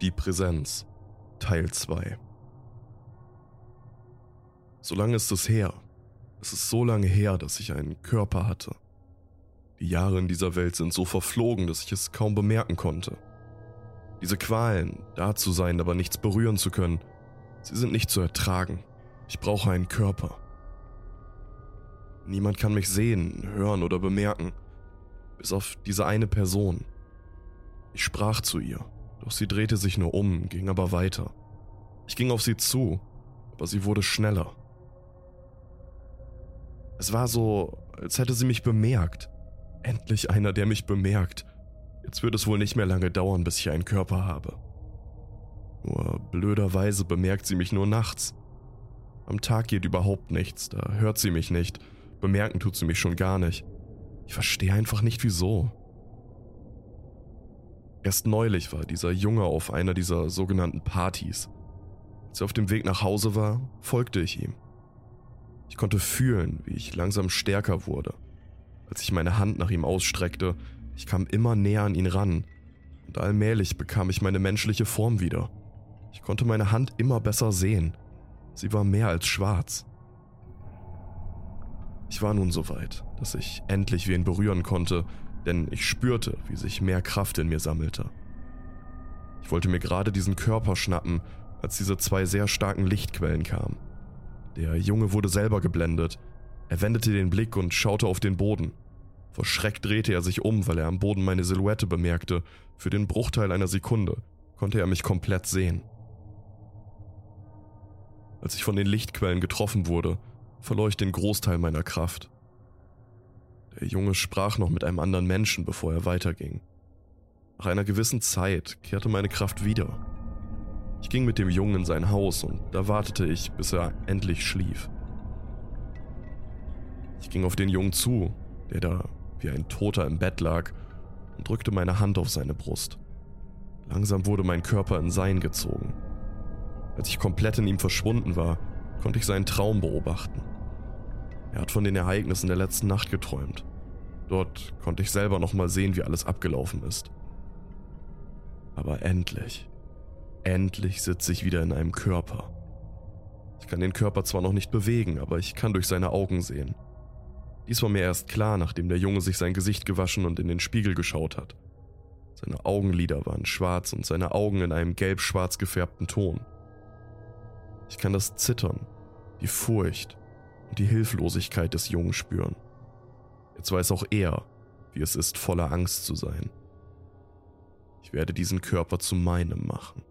Die Präsenz Teil 2 So lange ist es her. Es ist so lange her, dass ich einen Körper hatte. Die Jahre in dieser Welt sind so verflogen, dass ich es kaum bemerken konnte. Diese Qualen, da zu sein, aber nichts berühren zu können, sie sind nicht zu ertragen. Ich brauche einen Körper. Niemand kann mich sehen, hören oder bemerken, bis auf diese eine Person. Ich sprach zu ihr, doch sie drehte sich nur um, ging aber weiter. Ich ging auf sie zu, aber sie wurde schneller. Es war so, als hätte sie mich bemerkt. Endlich einer, der mich bemerkt. Jetzt wird es wohl nicht mehr lange dauern, bis ich einen Körper habe. Nur blöderweise bemerkt sie mich nur nachts. Am Tag geht überhaupt nichts, da hört sie mich nicht, bemerken tut sie mich schon gar nicht. Ich verstehe einfach nicht wieso. Erst neulich war dieser Junge auf einer dieser sogenannten Partys. Als er auf dem Weg nach Hause war, folgte ich ihm. Ich konnte fühlen, wie ich langsam stärker wurde. Als ich meine Hand nach ihm ausstreckte, ich kam immer näher an ihn ran und allmählich bekam ich meine menschliche Form wieder. Ich konnte meine Hand immer besser sehen. Sie war mehr als schwarz. Ich war nun so weit, dass ich endlich wen berühren konnte, denn ich spürte, wie sich mehr Kraft in mir sammelte. Ich wollte mir gerade diesen Körper schnappen, als diese zwei sehr starken Lichtquellen kamen. Der Junge wurde selber geblendet. Er wendete den Blick und schaute auf den Boden. Vor Schreck drehte er sich um, weil er am Boden meine Silhouette bemerkte. Für den Bruchteil einer Sekunde konnte er mich komplett sehen. Als ich von den Lichtquellen getroffen wurde, verlor ich den Großteil meiner Kraft. Der Junge sprach noch mit einem anderen Menschen, bevor er weiterging. Nach einer gewissen Zeit kehrte meine Kraft wieder. Ich ging mit dem Jungen in sein Haus und da wartete ich, bis er endlich schlief. Ich ging auf den Jungen zu, der da wie ein Toter im Bett lag, und drückte meine Hand auf seine Brust. Langsam wurde mein Körper in sein gezogen. Als ich komplett in ihm verschwunden war, konnte ich seinen Traum beobachten. Er hat von den Ereignissen der letzten Nacht geträumt. Dort konnte ich selber nochmal sehen, wie alles abgelaufen ist. Aber endlich, endlich sitze ich wieder in einem Körper. Ich kann den Körper zwar noch nicht bewegen, aber ich kann durch seine Augen sehen. Dies war mir erst klar, nachdem der Junge sich sein Gesicht gewaschen und in den Spiegel geschaut hat. Seine Augenlider waren schwarz und seine Augen in einem gelb-schwarz gefärbten Ton. Ich kann das Zittern, die Furcht und die Hilflosigkeit des Jungen spüren. Jetzt weiß auch er, wie es ist, voller Angst zu sein. Ich werde diesen Körper zu meinem machen.